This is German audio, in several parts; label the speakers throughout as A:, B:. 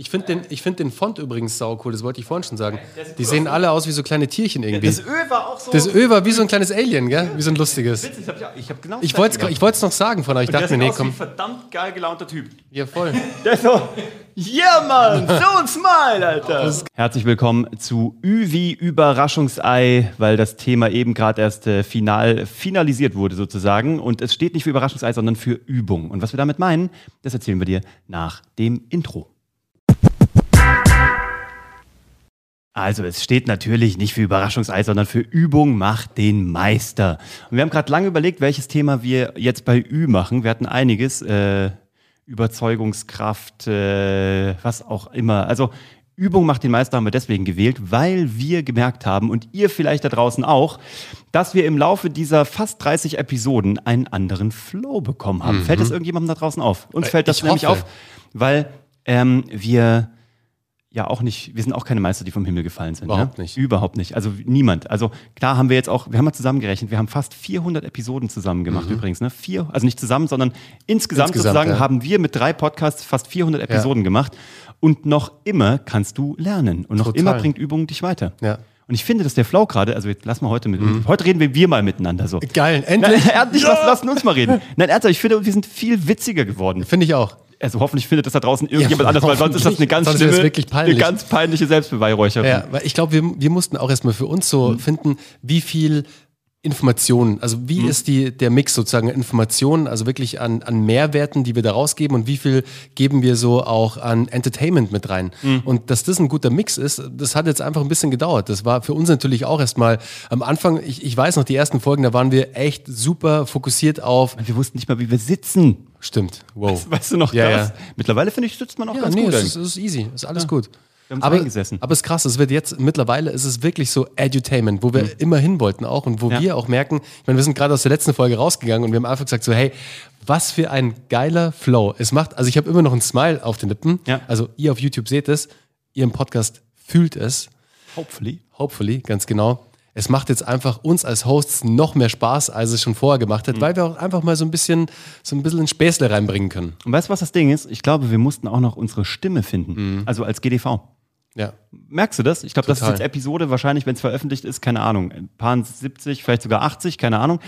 A: Ich finde den, ich find den Font übrigens sau cool, das wollte ich vorhin schon sagen. Die sehen alle aus wie so kleine Tierchen irgendwie.
B: Das Öl war auch so.
A: Das Öl war wie so ein kleines Alien, gell? Wie so ein lustiges.
B: Witzig, ich habe ja, ich hab genau
A: Ich
B: das
A: wollte
B: gedacht.
A: ich wollt's noch sagen von euch. Ich dachte mir, nee,
B: aus wie ein
A: komm.
B: verdammt geil gelaunter Typ.
A: Ja, voll.
B: Der ist so, yeah, Mann, so ein Smile, Alter. Herzlich willkommen zu Ü wie Überraschungsei, weil das Thema eben gerade erst äh, final finalisiert wurde sozusagen. Und es steht nicht für Überraschungsei, sondern für Übung. Und was wir damit meinen, das erzählen wir dir nach dem Intro. Also es steht natürlich nicht für Überraschungsei, sondern für Übung macht den Meister. Und wir haben gerade lange überlegt, welches Thema wir jetzt bei Ü machen. Wir hatten einiges, äh, Überzeugungskraft, äh, was auch immer. Also Übung macht den Meister haben wir deswegen gewählt, weil wir gemerkt haben und ihr vielleicht da draußen auch, dass wir im Laufe dieser fast 30 Episoden einen anderen Flow bekommen haben. Fällt das irgendjemandem da draußen auf? Uns
A: Äh,
B: fällt das
A: ich
B: nämlich
A: hoffe.
B: auf, weil ähm, wir ja auch nicht, wir sind auch keine Meister, die vom Himmel gefallen sind.
A: Überhaupt
B: ne?
A: nicht.
B: Überhaupt nicht. Also niemand. Also klar haben wir jetzt auch, wir haben mal zusammengerechnet, wir haben fast 400 Episoden zusammen gemacht übrigens. Ne? Vier, also nicht zusammen, sondern insgesamt,
A: Mhm. Insgesamt,
B: sozusagen
A: ja.
B: haben wir mit drei Podcasts fast 400 Episoden gemacht. Und noch immer kannst du lernen. Und noch
A: Total.
B: immer bringt Übung dich weiter.
A: Ja.
B: Und ich finde, dass der Flow gerade, also jetzt lass mal heute mit, heute reden wir, wir mal miteinander so.
A: Geil,
B: Nein,
A: endlich.
B: endlich, lass, lassen uns mal reden. Nein, ernsthaft, ich finde, wir sind viel witziger geworden.
A: Finde ich auch.
B: Also hoffentlich findet das da draußen irgendjemand
A: Ja,
B: anders, weil sonst ist das eine ganz
A: sonst
B: schlimme,
A: wirklich peinlich.
B: eine ganz peinliche Selbstbeweihräucherung.
A: Ja, weil ich glaube, wir, wir mussten auch erstmal für uns so
B: Mhm.
A: finden, wie viel Informationen, also wie
B: Mhm.
A: ist die, der Mix sozusagen an Informationen, also wirklich an, an Mehrwerten, die wir da rausgeben und wie viel geben wir so auch an Entertainment mit rein.
B: Mhm.
A: Und dass das ein guter Mix ist, das hat jetzt einfach ein bisschen gedauert. Das war für uns natürlich auch erstmal am Anfang, ich, ich weiß noch, die ersten Folgen, da waren wir echt super fokussiert auf,
B: Wir wussten nicht mal, wie wir sitzen.
A: stimmt, wow.
B: Weißt du noch
A: Ja,
B: das?
A: ja.
B: Mittlerweile finde ich, sitzt man auch
A: Ja,
B: ganz
A: nee,
B: gut.
A: es ist, es ist easy, ist alles gut.
B: Wir haben
A: Aber,
B: eingesessen.
A: aber es ist krass, es wird jetzt, mittlerweile ist es wirklich so Edutainment, wo wir immer hin wollten auch und wo
B: Mhm. Ja.
A: wir auch merken, ich meine, wir sind gerade aus der letzten Folge rausgegangen und wir haben einfach gesagt so, hey, was für ein geiler Flow. Es macht, also ich habe immer noch ein Smile auf den Lippen,
B: Ja.
A: also ihr auf YouTube seht es, ihr im Podcast fühlt es,
B: Hopefully.
A: hopefully, ganz genau. Es macht jetzt einfach uns als Hosts noch mehr Spaß, als es schon vorher gemacht
B: Mhm.
A: hat, weil wir auch einfach mal so ein bisschen, so ein bisschen Späßle reinbringen können.
B: Und weißt du, was das Ding ist? Ich glaube, wir mussten auch noch unsere Stimme finden.
A: Mhm.
B: Also als GDV.
A: Ja.
B: Merkst du das? Ich glaube, das ist jetzt Episode, wahrscheinlich, wenn es veröffentlicht ist, keine Ahnung, ein paar 70, vielleicht sogar 80, keine Ahnung.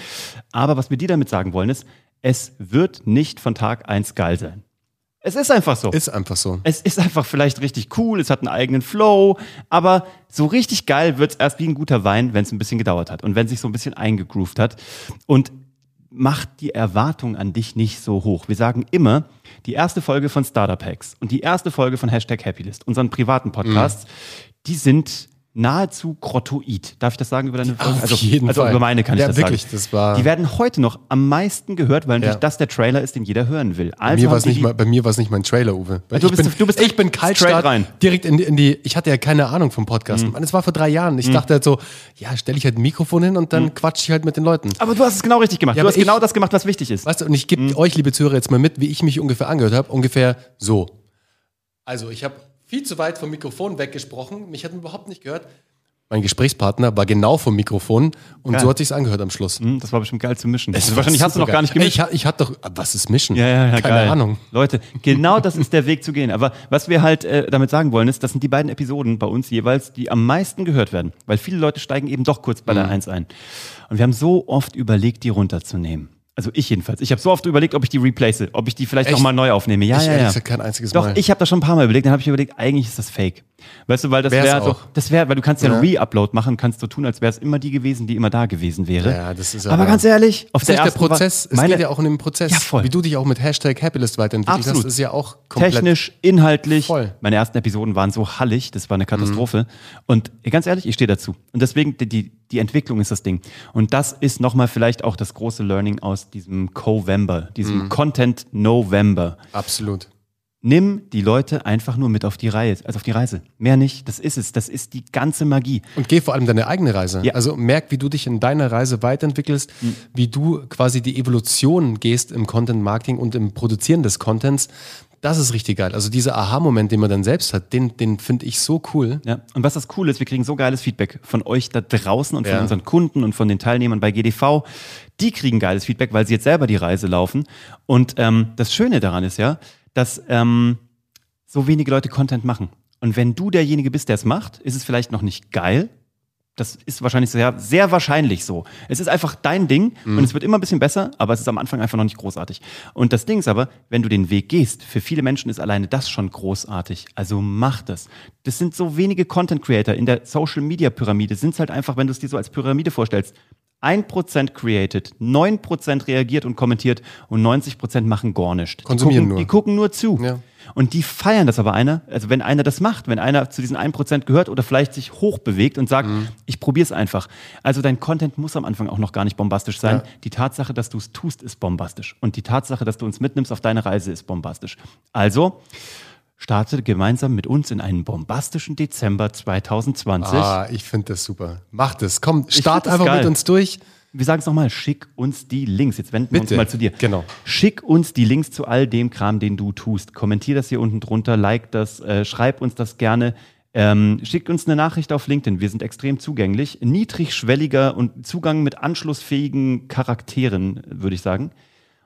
B: Aber was wir dir damit sagen wollen, ist, es wird nicht von Tag eins geil sein. Es ist einfach so.
A: Ist einfach so.
B: Es ist einfach vielleicht richtig cool, es hat einen eigenen Flow, aber so richtig geil wird es erst wie ein guter Wein, wenn es ein bisschen gedauert hat und wenn sich so ein bisschen eingegroovt hat. Und macht die Erwartung an dich nicht so hoch. Wir sagen immer, die erste Folge von Startup Hacks und die erste Folge von Hashtag Happylist, unseren privaten Podcasts, die sind nahezu grottoid. Darf ich das sagen über deine Folge?
A: Auf
B: also,
A: jeden
B: also
A: Fall.
B: über meine kann ich
A: Ja,
B: das
A: wirklich,
B: sagen.
A: das war-
B: die werden heute noch am meisten gehört, weil natürlich
A: Ja.
B: das der Trailer ist, den jeder hören will.
A: Bei
B: Also
A: mir
B: haben
A: war's
B: sie
A: nicht mal, bei mir war es nicht mein Trailer, Uwe.
B: Du
A: ich
B: bist-
A: bin,
B: du bist
A: ich bin Kaltstart
B: rein.
A: direkt in die, in die, ich hatte ja keine Ahnung vom Podcast.
B: Mhm.
A: Mann, Es war vor drei Jahren. Ich dachte halt so, ja, stelle ich halt ein Mikrofon hin und dann quatsch ich halt mit den Leuten.
B: Aber du hast es genau richtig gemacht.
A: Ja,
B: du hast genau
A: ich-
B: das gemacht, was wichtig ist.
A: Weißt du, und ich
B: Mhm.
A: gebe euch, liebe Zuhörer, jetzt mal mit, wie ich mich ungefähr angehört habe. Ungefähr so. Also, ich habe viel zu weit vom Mikrofon weggesprochen. Mich hat man überhaupt nicht gehört. Mein Gesprächspartner war genau vom Mikrofon und
B: Geil.
A: so hat sich's angehört am Schluss.
B: Hm, Das war bestimmt geil zu mischen.
A: Es
B: Also wahrscheinlich hast du noch
A: supergeil.
B: gar nicht gemischt.
A: Ich, ich hatte doch, was ist Mischen?
B: ja, ja, ja,
A: Keine
B: geil.
A: Ahnung.
B: Leute, genau das ist der Weg zu gehen. Aber was wir halt äh, damit sagen wollen, ist, das sind die beiden Episoden bei uns jeweils, die am meisten gehört werden. Weil viele Leute steigen eben doch kurz bei der
A: Mhm.
B: 1 ein. Und wir haben so oft überlegt, die runterzunehmen. Also ich jedenfalls. Ich habe so oft überlegt, ob ich die replace, ob ich die vielleicht nochmal neu aufnehme. Ja,
A: ich
B: ja, ja.
A: gesagt kein einziges
B: Doch,
A: Mal.
B: ich habe das schon ein paar Mal überlegt, dann habe ich überlegt, eigentlich ist das fake. Weißt du, weil das wäre doch, das wäre, weil du kannst ja,
A: Ja.
B: einen Re-Upload machen, kannst so tun, als wäre es immer die gewesen, die immer da gewesen wäre.
A: Ja, das ist
B: aber
A: aber-
B: ganz ehrlich, auf
A: nicht der
B: ersten war-
A: Prozess. Es
B: meine,
A: geht ja auch um den Prozess.
B: Ja, voll.
A: Wie du dich auch mit Hashtag Happylist weiterentwickelt
B: Absolut.
A: hast, ist ja auch komplett.
B: technisch, inhaltlich.
A: Voll. Mhm.
B: Meine ersten Episoden waren so hallig, das war eine Katastrophe. Und äh, ganz ehrlich, ich stehe dazu. Und deswegen, die- die, die Entwicklung ist das Ding. Und das ist nochmal vielleicht auch das große Learning aus diesem Covember, diesem
A: Mhm.
B: Content November.
A: Absolut.
B: Nimm die Leute einfach nur mit auf die Reise, also auf die Reise. Mehr nicht, das ist es. Das ist die ganze Magie.
A: Und geh vor allem deine eigene Reise.
B: Ja. Mhm.
A: Also merk, wie du dich in deiner Reise weiterentwickelst, wie du quasi die Evolution gehst im Content Marketing und im Produzieren des Contents. Das ist richtig geil. Also dieser Aha-Moment, den man dann selbst hat, den, den finde ich so cool.
B: Ja. Und was das Coole ist, wir kriegen so geiles Feedback von euch da draußen und von
A: Ja.
B: unseren Kunden und von den Teilnehmern bei GDV. Die kriegen geiles Feedback, weil sie jetzt selber die Reise laufen. Und ähm, das Schöne daran ist ja, dass ähm, so wenige Leute Content machen. Und wenn du derjenige bist, der es macht, ist es vielleicht noch nicht geil. Das ist wahrscheinlich sehr, sehr wahrscheinlich so. Es ist einfach dein Ding
A: Mhm.
B: und es wird immer ein bisschen besser, aber es ist am Anfang einfach noch nicht großartig. Und das Ding ist aber, wenn du den Weg gehst, für viele Menschen ist alleine das schon großartig. Also mach das. Das sind so wenige Content Creator in der Social Media Pyramide. Sind es halt einfach, wenn du es dir so als Pyramide vorstellst. 1% created, 9% reagiert und kommentiert und 90% machen gar nichts.
A: Konsumieren
B: die gucken,
A: nur.
B: Die gucken nur zu.
A: Ja.
B: Und die feiern das aber einer, also wenn einer das macht, wenn einer zu diesen 1% gehört oder vielleicht sich hochbewegt und sagt,
A: Mhm.
B: ich probiere es einfach. Also dein Content muss am Anfang auch noch gar nicht bombastisch sein.
A: Ja.
B: Die Tatsache, dass du es tust, ist bombastisch. Und die Tatsache, dass du uns mitnimmst auf deine Reise, ist bombastisch. Also starte gemeinsam mit uns in einen bombastischen Dezember 2020.
A: Ah, ich finde das super. Mach das. Komm, start einfach
B: geil.
A: mit uns durch.
B: Wir sagen es nochmal, schick uns die Links. Jetzt wenden wir uns
A: Bitte.
B: mal zu dir.
A: Genau.
B: Schick uns die Links zu all dem Kram, den du tust. Kommentier das hier unten drunter, like das, äh, schreib uns das gerne. Ähm, schick uns eine Nachricht auf LinkedIn. Wir sind extrem zugänglich. Niedrigschwelliger und Zugang mit anschlussfähigen Charakteren, würde ich sagen.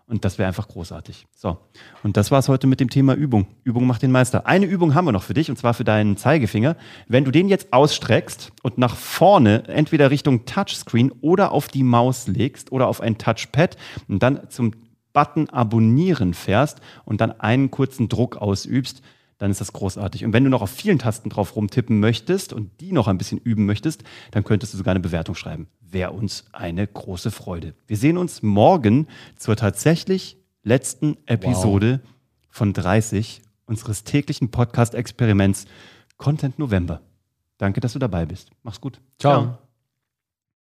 B: Und das wäre einfach großartig. So, und das war's heute mit dem Thema Übung. Übung macht den Meister. Eine Übung haben wir noch für dich, und zwar für deinen Zeigefinger. Wenn du den jetzt ausstreckst und nach vorne, entweder Richtung Touchscreen oder auf die Maus legst oder auf ein Touchpad und dann zum Button Abonnieren fährst und dann einen kurzen Druck ausübst, dann ist das großartig. Und wenn du noch auf vielen Tasten drauf rumtippen möchtest und die noch ein bisschen üben möchtest, dann könntest du sogar eine Bewertung schreiben. Wäre uns eine große Freude. Wir sehen uns morgen zur tatsächlich letzten Episode von 30 unseres täglichen Podcast-Experiments Content November. Danke, dass du dabei bist. Mach's gut.
A: Ciao.